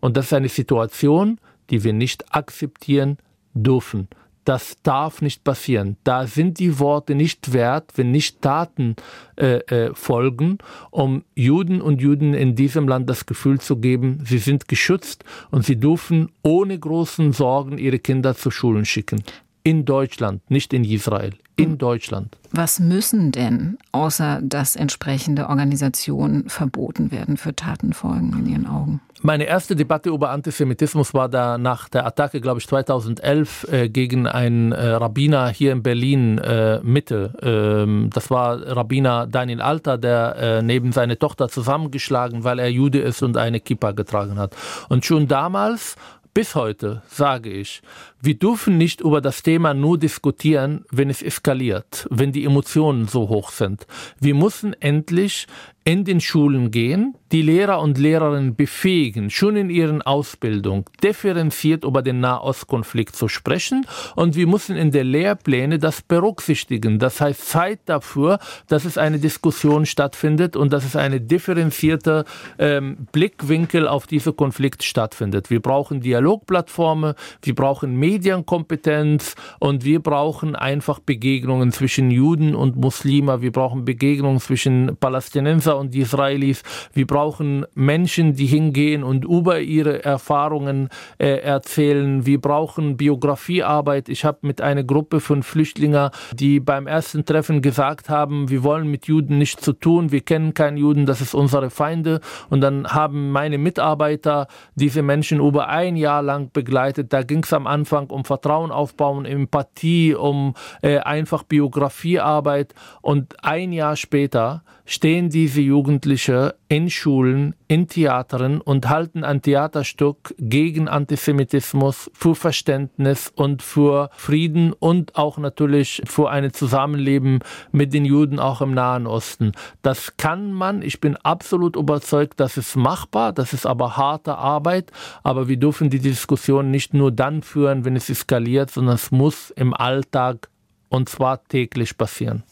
Und das ist eine Situation, die wir nicht akzeptieren dürfen. Das darf nicht passieren. Da sind die Worte nicht wert, wenn nicht Taten äh, äh, folgen, um Juden und Juden in diesem Land das Gefühl zu geben, sie sind geschützt und sie dürfen ohne großen Sorgen ihre Kinder zu Schulen schicken. In Deutschland, nicht in Israel, in Deutschland. Was müssen denn, außer dass entsprechende Organisationen verboten werden, für Tatenfolgen in Ihren Augen? Meine erste Debatte über Antisemitismus war da nach der Attacke, glaube ich, 2011 äh, gegen einen äh, Rabbiner hier in Berlin äh, Mitte. Ähm, das war Rabbiner Daniel Alter, der äh, neben seine Tochter zusammengeschlagen, weil er Jude ist und eine Kippa getragen hat. Und schon damals bis heute sage ich, wir dürfen nicht über das Thema nur diskutieren, wenn es eskaliert, wenn die Emotionen so hoch sind. Wir müssen endlich in den Schulen gehen, die Lehrer und Lehrerinnen befähigen, schon in ihren Ausbildung differenziert über den Nahostkonflikt zu sprechen und wir müssen in der Lehrpläne das berücksichtigen. Das heißt Zeit dafür, dass es eine Diskussion stattfindet und dass es eine differenzierte ähm, Blickwinkel auf diese Konflikt stattfindet. Wir brauchen Dialogplattformen, wir brauchen Medienkompetenz und wir brauchen einfach Begegnungen zwischen Juden und Muslime, wir brauchen Begegnungen zwischen Palästinenser und Israelis. Wir brauchen Menschen, die hingehen und über ihre Erfahrungen äh, erzählen. Wir brauchen Biografiearbeit. Ich habe mit einer Gruppe von Flüchtlingen, die beim ersten Treffen gesagt haben, wir wollen mit Juden nichts zu tun, wir kennen keinen Juden, das ist unsere Feinde. Und dann haben meine Mitarbeiter diese Menschen über ein Jahr lang begleitet. Da ging es am Anfang um Vertrauen aufbauen, Empathie, um äh, einfach Biografiearbeit. Und ein Jahr später stehen diese Jugendliche in Schulen, in Theatern und halten ein Theaterstück gegen Antisemitismus, für Verständnis und für Frieden und auch natürlich für ein Zusammenleben mit den Juden auch im Nahen Osten. Das kann man, ich bin absolut überzeugt, das ist machbar, das ist aber harte Arbeit, aber wir dürfen die Diskussion nicht nur dann führen, wenn es eskaliert, sondern es muss im Alltag und zwar täglich passieren.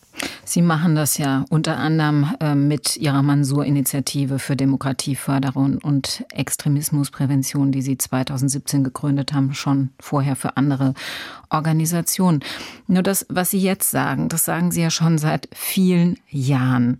Sie machen das ja unter anderem äh, mit Ihrer Mansur-Initiative für Demokratieförderung und Extremismusprävention, die Sie 2017 gegründet haben, schon vorher für andere Organisationen. Nur das, was Sie jetzt sagen, das sagen Sie ja schon seit vielen Jahren.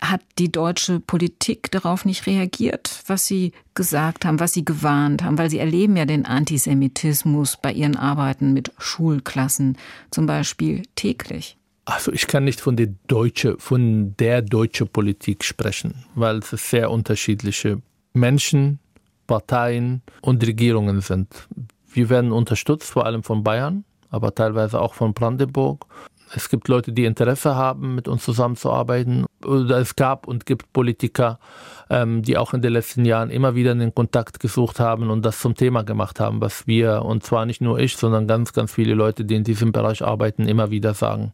Hat die deutsche Politik darauf nicht reagiert, was Sie gesagt haben, was Sie gewarnt haben? Weil Sie erleben ja den Antisemitismus bei Ihren Arbeiten mit Schulklassen zum Beispiel täglich. Also ich kann nicht von der deutsche, von der deutsche Politik sprechen, weil es sehr unterschiedliche Menschen, Parteien und Regierungen sind. Wir werden unterstützt, vor allem von Bayern, aber teilweise auch von Brandenburg. Es gibt Leute, die Interesse haben, mit uns zusammenzuarbeiten. Es gab und gibt Politiker, ähm, die auch in den letzten Jahren immer wieder den Kontakt gesucht haben und das zum Thema gemacht haben, was wir, und zwar nicht nur ich, sondern ganz, ganz viele Leute, die in diesem Bereich arbeiten, immer wieder sagen.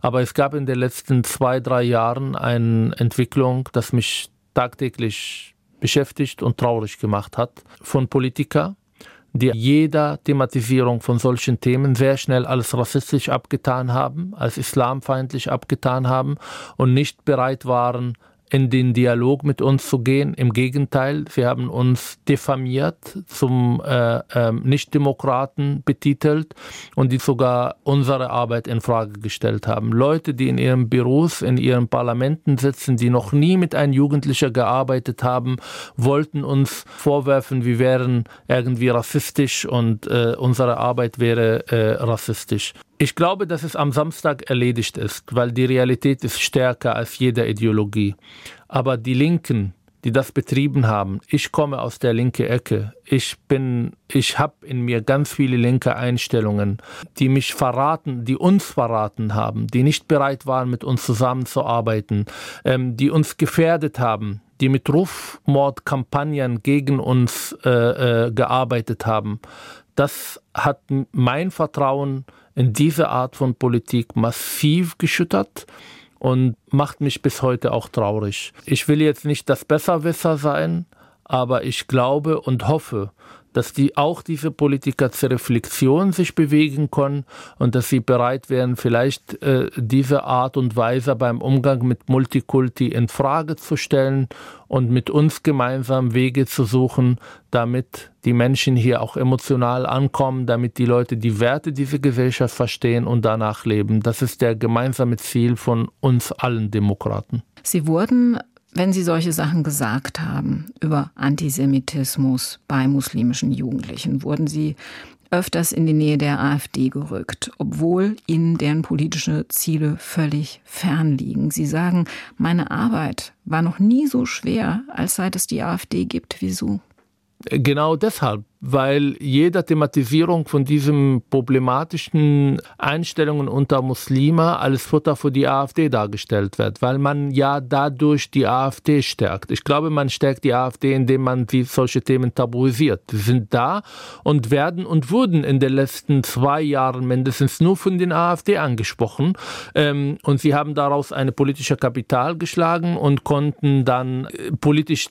Aber es gab in den letzten zwei, drei Jahren eine Entwicklung, das mich tagtäglich beschäftigt und traurig gemacht hat von Politikern, die jeder Thematisierung von solchen Themen sehr schnell als rassistisch abgetan haben, als islamfeindlich abgetan haben und nicht bereit waren, in den Dialog mit uns zu gehen. Im Gegenteil, sie haben uns diffamiert, zum äh, äh, Nichtdemokraten betitelt und die sogar unsere Arbeit in Frage gestellt haben. Leute, die in ihren Büros, in ihren Parlamenten sitzen, die noch nie mit einem Jugendlicher gearbeitet haben, wollten uns vorwerfen, wir wären irgendwie rassistisch und äh, unsere Arbeit wäre äh, rassistisch. Ich glaube, dass es am Samstag erledigt ist, weil die Realität ist stärker als jede Ideologie. Aber die Linken, die das betrieben haben, ich komme aus der linke Ecke. Ich bin, ich habe in mir ganz viele linke Einstellungen, die mich verraten, die uns verraten haben, die nicht bereit waren, mit uns zusammenzuarbeiten, ähm, die uns gefährdet haben, die mit Rufmordkampagnen gegen uns äh, äh, gearbeitet haben. Das hat mein Vertrauen in diese Art von Politik massiv geschüttert und macht mich bis heute auch traurig. Ich will jetzt nicht das Besserwisser sein, aber ich glaube und hoffe, dass die auch diese Politiker zur Reflexion sich bewegen können und dass sie bereit wären, vielleicht äh, diese Art und Weise beim Umgang mit Multikulti in Frage zu stellen und mit uns gemeinsam Wege zu suchen, damit die Menschen hier auch emotional ankommen, damit die Leute die Werte dieser Gesellschaft verstehen und danach leben. Das ist der gemeinsame Ziel von uns allen Demokraten. Sie wurden wenn Sie solche Sachen gesagt haben über Antisemitismus bei muslimischen Jugendlichen, wurden Sie öfters in die Nähe der AfD gerückt, obwohl Ihnen deren politische Ziele völlig fern liegen. Sie sagen, meine Arbeit war noch nie so schwer, als seit es die AfD gibt. Wieso? Genau deshalb, weil jede Thematisierung von diesen problematischen Einstellungen unter Muslime als Futter für die AfD dargestellt wird, weil man ja dadurch die AfD stärkt. Ich glaube, man stärkt die AfD, indem man die, solche Themen tabuisiert. Sie sind da und werden und wurden in den letzten zwei Jahren mindestens nur von den AfD angesprochen. Ähm, und sie haben daraus eine politische Kapital geschlagen und konnten dann äh, politisch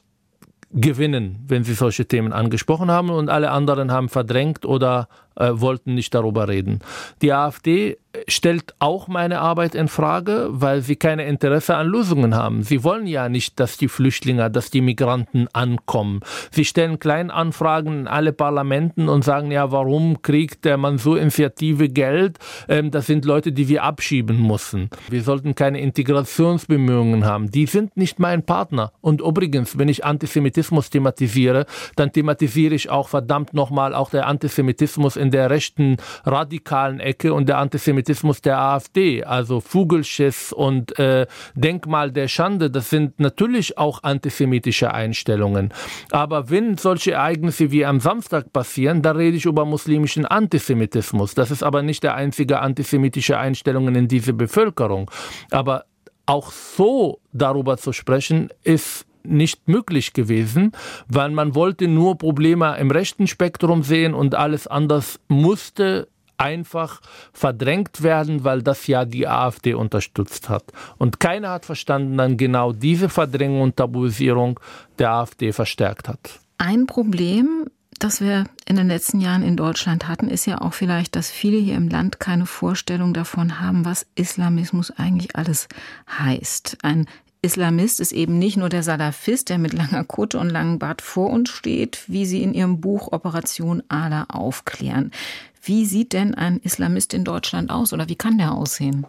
gewinnen, wenn sie solche Themen angesprochen haben und alle anderen haben verdrängt oder äh, wollten nicht darüber reden. Die AfD stellt auch meine Arbeit in Frage, weil sie keine Interesse an Lösungen haben. Sie wollen ja nicht, dass die Flüchtlinge, dass die Migranten ankommen. Sie stellen Kleinanfragen in alle Parlamenten und sagen ja, warum kriegt der Mansur-Initiative Geld? Ähm, das sind Leute, die wir abschieben müssen. Wir sollten keine Integrationsbemühungen haben. Die sind nicht mein Partner. Und übrigens, wenn ich Antisemitismus thematisiere, dann thematisiere ich auch verdammt nochmal auch der Antisemitismus in der rechten radikalen Ecke und der Antisemitismus der AfD, also Vogelschiss und äh, Denkmal der Schande, das sind natürlich auch antisemitische Einstellungen. Aber wenn solche Ereignisse wie am Samstag passieren, da rede ich über muslimischen Antisemitismus. Das ist aber nicht der einzige antisemitische Einstellungen in dieser Bevölkerung. Aber auch so darüber zu sprechen, ist nicht möglich gewesen, weil man wollte nur Probleme im rechten Spektrum sehen und alles anders musste einfach verdrängt werden, weil das ja die AfD unterstützt hat. Und keiner hat verstanden, dann genau diese Verdrängung und Tabuisierung der AfD verstärkt hat. Ein Problem das wir in den letzten Jahren in Deutschland hatten, ist ja auch vielleicht, dass viele hier im Land keine Vorstellung davon haben, was Islamismus eigentlich alles heißt. Ein Islamist ist eben nicht nur der Salafist, der mit langer Kutte und langem Bart vor uns steht, wie Sie in Ihrem Buch Operation Ala aufklären. Wie sieht denn ein Islamist in Deutschland aus oder wie kann der aussehen?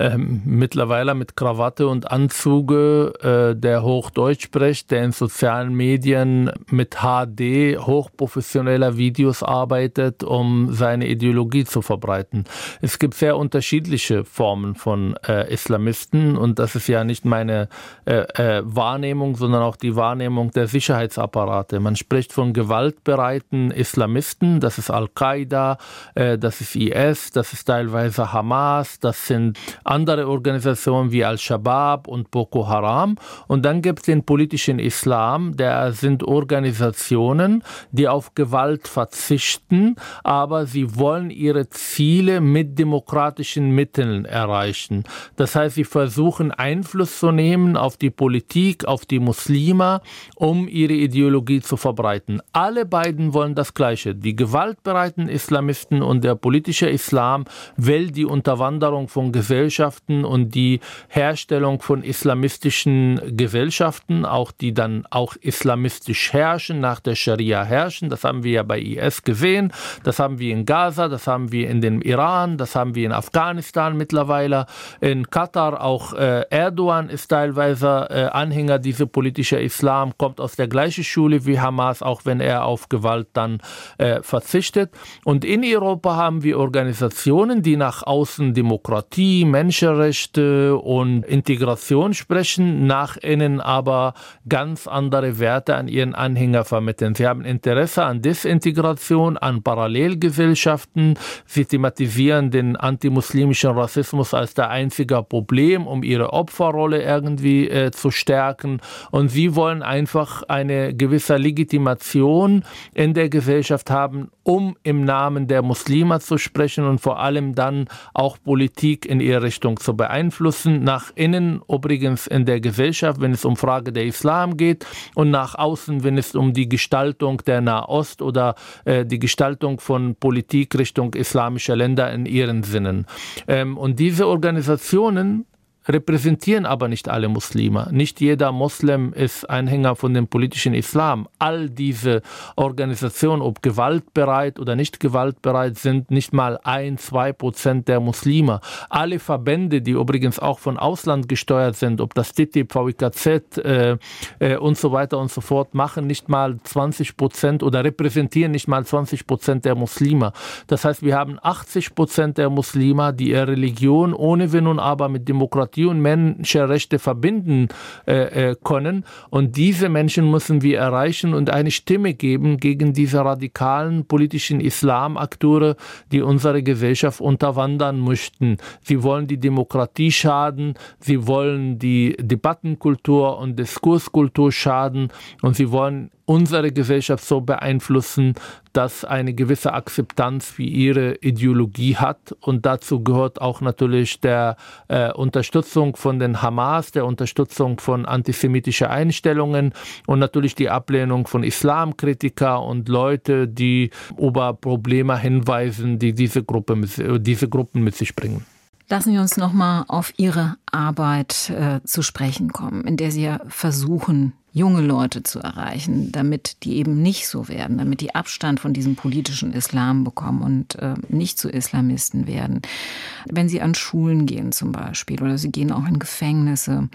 Ähm, mittlerweile mit Krawatte und Anzuge, äh, der Hochdeutsch spricht, der in sozialen Medien mit HD hochprofessioneller Videos arbeitet, um seine Ideologie zu verbreiten. Es gibt sehr unterschiedliche Formen von äh, Islamisten und das ist ja nicht meine äh, äh Wahrnehmung, sondern auch die Wahrnehmung der Sicherheitsapparate. Man spricht von gewaltbereiten Islamisten, das ist Al-Qaida, äh, das ist IS, das ist teilweise Hamas, das sind andere Organisationen wie Al-Shabaab und Boko Haram. Und dann gibt es den politischen Islam, der sind Organisationen, die auf Gewalt verzichten, aber sie wollen ihre Ziele mit demokratischen Mitteln erreichen. Das heißt, sie versuchen Einfluss zu nehmen auf die Politik, auf die Muslime, um ihre Ideologie zu verbreiten. Alle beiden wollen das Gleiche. Die gewaltbereiten Islamisten und der politische Islam will die Unterwanderung von Gesellschaften Gesellschaften und die Herstellung von islamistischen Gesellschaften, auch die dann auch islamistisch herrschen, nach der Scharia herrschen. Das haben wir ja bei IS gesehen, das haben wir in Gaza, das haben wir in dem Iran, das haben wir in Afghanistan mittlerweile, in Katar auch äh, Erdogan ist teilweise äh, Anhänger dieser politischen Islam, kommt aus der gleichen Schule wie Hamas, auch wenn er auf Gewalt dann äh, verzichtet. Und in Europa haben wir Organisationen, die nach außen Demokratie, Menschen Menschenrechte und Integration sprechen, nach innen aber ganz andere Werte an ihren Anhänger vermitteln. Sie haben Interesse an Desintegration, an Parallelgesellschaften. Sie thematisieren den antimuslimischen Rassismus als der einzige Problem, um ihre Opferrolle irgendwie äh, zu stärken. Und sie wollen einfach eine gewisse Legitimation in der Gesellschaft haben, um im Namen der Muslime zu sprechen und vor allem dann auch Politik in ihre Richtung Richtung zu beeinflussen. Nach innen übrigens in der Gesellschaft, wenn es um Frage der Islam geht und nach außen, wenn es um die Gestaltung der Nahost oder äh, die Gestaltung von Politik Richtung islamischer Länder in ihren Sinnen. Ähm, und diese Organisationen repräsentieren aber nicht alle Muslime. Nicht jeder Moslem ist Anhänger von dem politischen Islam. All diese Organisationen, ob gewaltbereit oder nicht gewaltbereit, sind nicht mal ein, zwei Prozent der Muslime. Alle Verbände, die übrigens auch von Ausland gesteuert sind, ob das TTIP, VIKZ äh, äh, und so weiter und so fort, machen nicht mal 20 Prozent oder repräsentieren nicht mal 20 Prozent der Muslime. Das heißt, wir haben 80 Prozent der Muslime, die ihre Religion ohne Wenn und Aber mit Demokratie Demokratie und Menschenrechte verbinden äh, äh, können. Und diese Menschen müssen wir erreichen und eine Stimme geben gegen diese radikalen politischen Islamakteure, die unsere Gesellschaft unterwandern möchten. Sie wollen die Demokratie schaden, sie wollen die Debattenkultur und Diskurskultur schaden und sie wollen unsere Gesellschaft so beeinflussen, dass eine gewisse Akzeptanz für ihre Ideologie hat. Und dazu gehört auch natürlich der äh, Unterstützung von den Hamas, der Unterstützung von antisemitischen Einstellungen und natürlich die Ablehnung von Islamkritiker und Leute, die über Probleme hinweisen, die diese, Gruppe, diese Gruppen mit sich bringen. Lassen wir uns nochmal auf Ihre Arbeit äh, zu sprechen kommen, in der Sie ja versuchen, junge Leute zu erreichen, damit die eben nicht so werden, damit die Abstand von diesem politischen Islam bekommen und äh, nicht zu Islamisten werden. Wenn sie an Schulen gehen zum Beispiel oder sie gehen auch in Gefängnisse,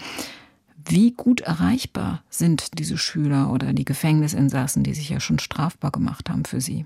wie gut erreichbar sind diese Schüler oder die Gefängnisinsassen, die sich ja schon strafbar gemacht haben für sie?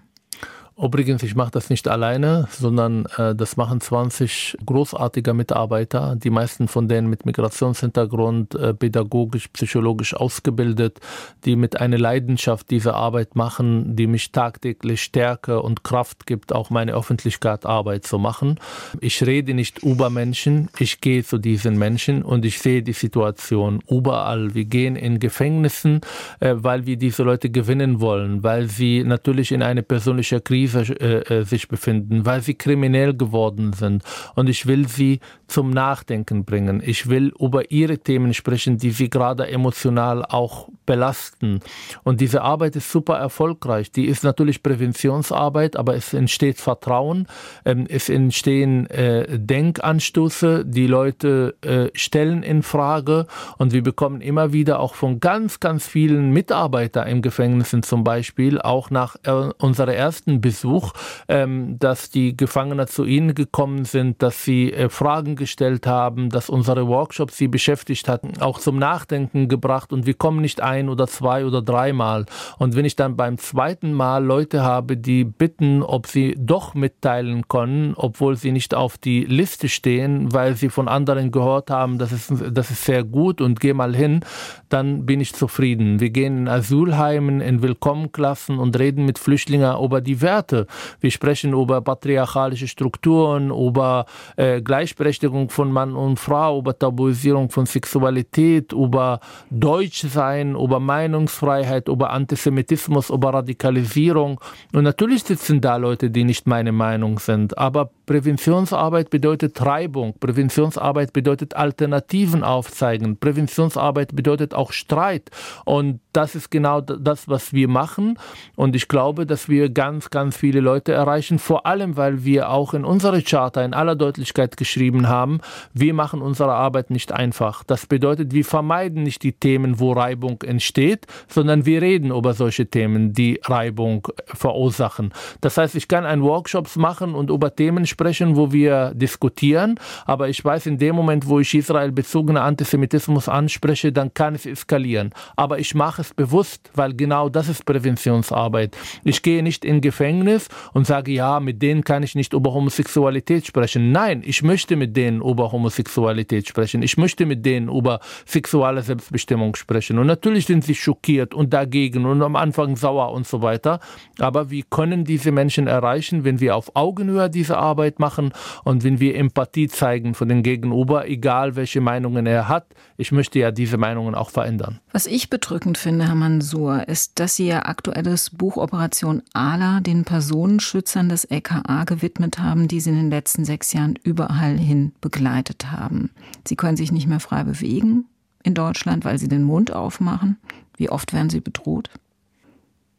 Übrigens, ich mache das nicht alleine, sondern äh, das machen 20 großartige Mitarbeiter, die meisten von denen mit Migrationshintergrund, äh, pädagogisch, psychologisch ausgebildet, die mit einer Leidenschaft diese Arbeit machen, die mich tagtäglich Stärke und Kraft gibt, auch meine Öffentlichkeit Arbeit zu machen. Ich rede nicht über Menschen, ich gehe zu diesen Menschen und ich sehe die Situation überall. Wir gehen in Gefängnissen, äh, weil wir diese Leute gewinnen wollen, weil sie natürlich in eine persönliche Krise Krise äh, äh, sich befinden, weil sie kriminell geworden sind. Und ich will sie zum Nachdenken bringen. Ich will über ihre Themen sprechen, die sie gerade emotional auch belasten. Und diese Arbeit ist super erfolgreich. Die ist natürlich Präventionsarbeit, aber es entsteht Vertrauen, ähm, es entstehen äh, Denkanstoße, die Leute äh, stellen in Frage und wir bekommen immer wieder auch von ganz, ganz vielen Mitarbeitern im Gefängnissen zum Beispiel, auch nach äh, unserem ersten Besuch, ähm, dass die Gefangenen zu ihnen gekommen sind, dass sie Fragen gestellt haben, dass unsere Workshops sie beschäftigt hatten, auch zum Nachdenken gebracht und wir kommen nicht ein oder zwei oder dreimal. Und wenn ich dann beim zweiten Mal Leute habe, die bitten, ob sie doch mitteilen können, obwohl sie nicht auf die Liste stehen, weil sie von anderen gehört haben, das ist, das ist sehr gut und geh mal hin, dann bin ich zufrieden. Wir gehen in Asylheimen, in Willkommenklassen und reden mit Flüchtlingen über die Werte. Wir sprechen über patriarchalische Strukturen, über äh, Gleichberechtigung von Mann und Frau, über Tabuisierung von Sexualität, über Deutschsein, über Meinungsfreiheit, über Antisemitismus, über Radikalisierung. Und natürlich sitzen da Leute, die nicht meine Meinung sind. Aber Präventionsarbeit bedeutet Reibung. Präventionsarbeit bedeutet Alternativen aufzeigen. Präventionsarbeit bedeutet auch Streit. Und das ist genau das, was wir machen. Und ich glaube, dass wir ganz, ganz viele Leute erreichen. Vor allem, weil wir auch in unserer Charta in aller Deutlichkeit geschrieben haben, wir machen unsere Arbeit nicht einfach. Das bedeutet, wir vermeiden nicht die Themen, wo Reibung entsteht, sondern wir reden über solche Themen, die Reibung verursachen. Das heißt, ich kann einen Workshops machen und über Themen sprechen, wo wir diskutieren, aber ich weiß, in dem Moment, wo ich Israel bezogene Antisemitismus anspreche, dann kann es eskalieren. Aber ich mache es bewusst, weil genau das ist Präventionsarbeit. Ich gehe nicht in Gefängnis und sage, ja, mit denen kann ich nicht über Homosexualität sprechen. Nein, ich möchte mit denen über Homosexualität sprechen. Ich möchte mit denen über sexuelle Selbstbestimmung sprechen. Und natürlich sind sie schockiert und dagegen und am Anfang sauer und so weiter. Aber wir können diese Menschen erreichen, wenn wir auf Augenhöhe diese Arbeit machen und wenn wir Empathie zeigen von den Gegenüber, egal welche Meinungen er hat. Ich möchte ja diese Meinungen auch verändern. Was ich bedrückend finde, Herr Mansur, ist, dass Sie Ihr aktuelles Buch Operation ALA den Personenschützern des LKA gewidmet haben, die Sie in den letzten sechs Jahren überall hin begleitet haben. Sie können sich nicht mehr frei bewegen in Deutschland, weil Sie den Mund aufmachen. Wie oft werden Sie bedroht?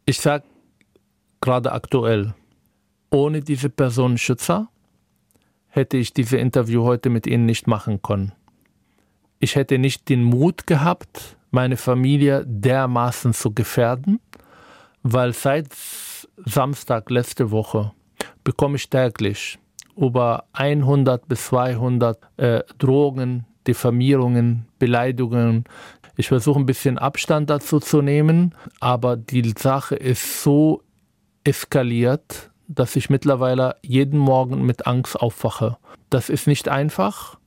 Ich sage gerade aktuell, ohne diese Personenschützer hätte ich diese Interview heute mit Ihnen nicht machen können. Ich hätte nicht den Mut gehabt, meine Familie dermaßen zu gefährden, weil seit Samstag letzte Woche bekomme ich täglich über 100 bis 200 äh, Drogen, Diffamierungen, Beleidigungen. Ich versuche ein bisschen Abstand dazu zu nehmen, aber die Sache ist so eskaliert, dass ich mittlerweile jeden Morgen mit Angst aufwache. Das ist nicht einfach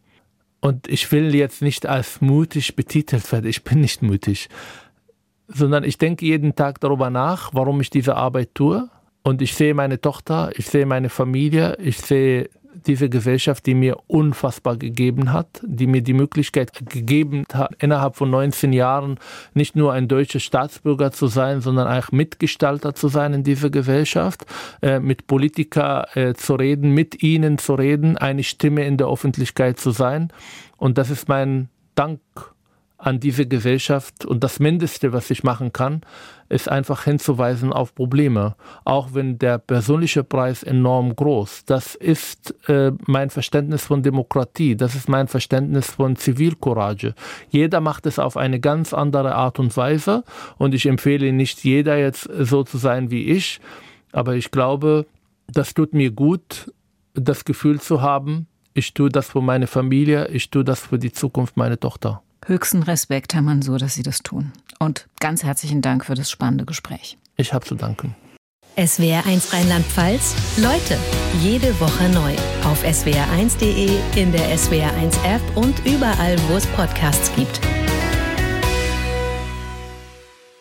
und ich will jetzt nicht als mutig betitelt werden. Ich bin nicht mutig, sondern ich denke jeden Tag darüber nach, warum ich diese Arbeit tue. Und ich sehe meine Tochter, ich sehe meine Familie, ich sehe diese Gesellschaft, die mir unfassbar gegeben hat, die mir die Möglichkeit gegeben hat, innerhalb von 19 Jahren nicht nur ein deutscher Staatsbürger zu sein, sondern auch Mitgestalter zu sein in dieser Gesellschaft, äh, mit Politikern äh, zu reden, mit ihnen zu reden, eine Stimme in der Öffentlichkeit zu sein. Und das ist mein Dank an diese Gesellschaft. Und das Mindeste, was ich machen kann, ist einfach hinzuweisen auf Probleme, auch wenn der persönliche Preis enorm groß. Das ist äh, mein Verständnis von Demokratie, das ist mein Verständnis von Zivilcourage. Jeder macht es auf eine ganz andere Art und Weise und ich empfehle nicht jeder jetzt so zu sein wie ich, aber ich glaube, das tut mir gut, das Gefühl zu haben, ich tue das für meine Familie, ich tue das für die Zukunft meiner Tochter. Höchsten Respekt, Herr Mansur, dass Sie das tun. Und ganz herzlichen Dank für das spannende Gespräch. Ich habe zu danken. SWR1 Rheinland-Pfalz. Leute, jede Woche neu. Auf swr1.de, in der SWR1-App und überall, wo es Podcasts gibt.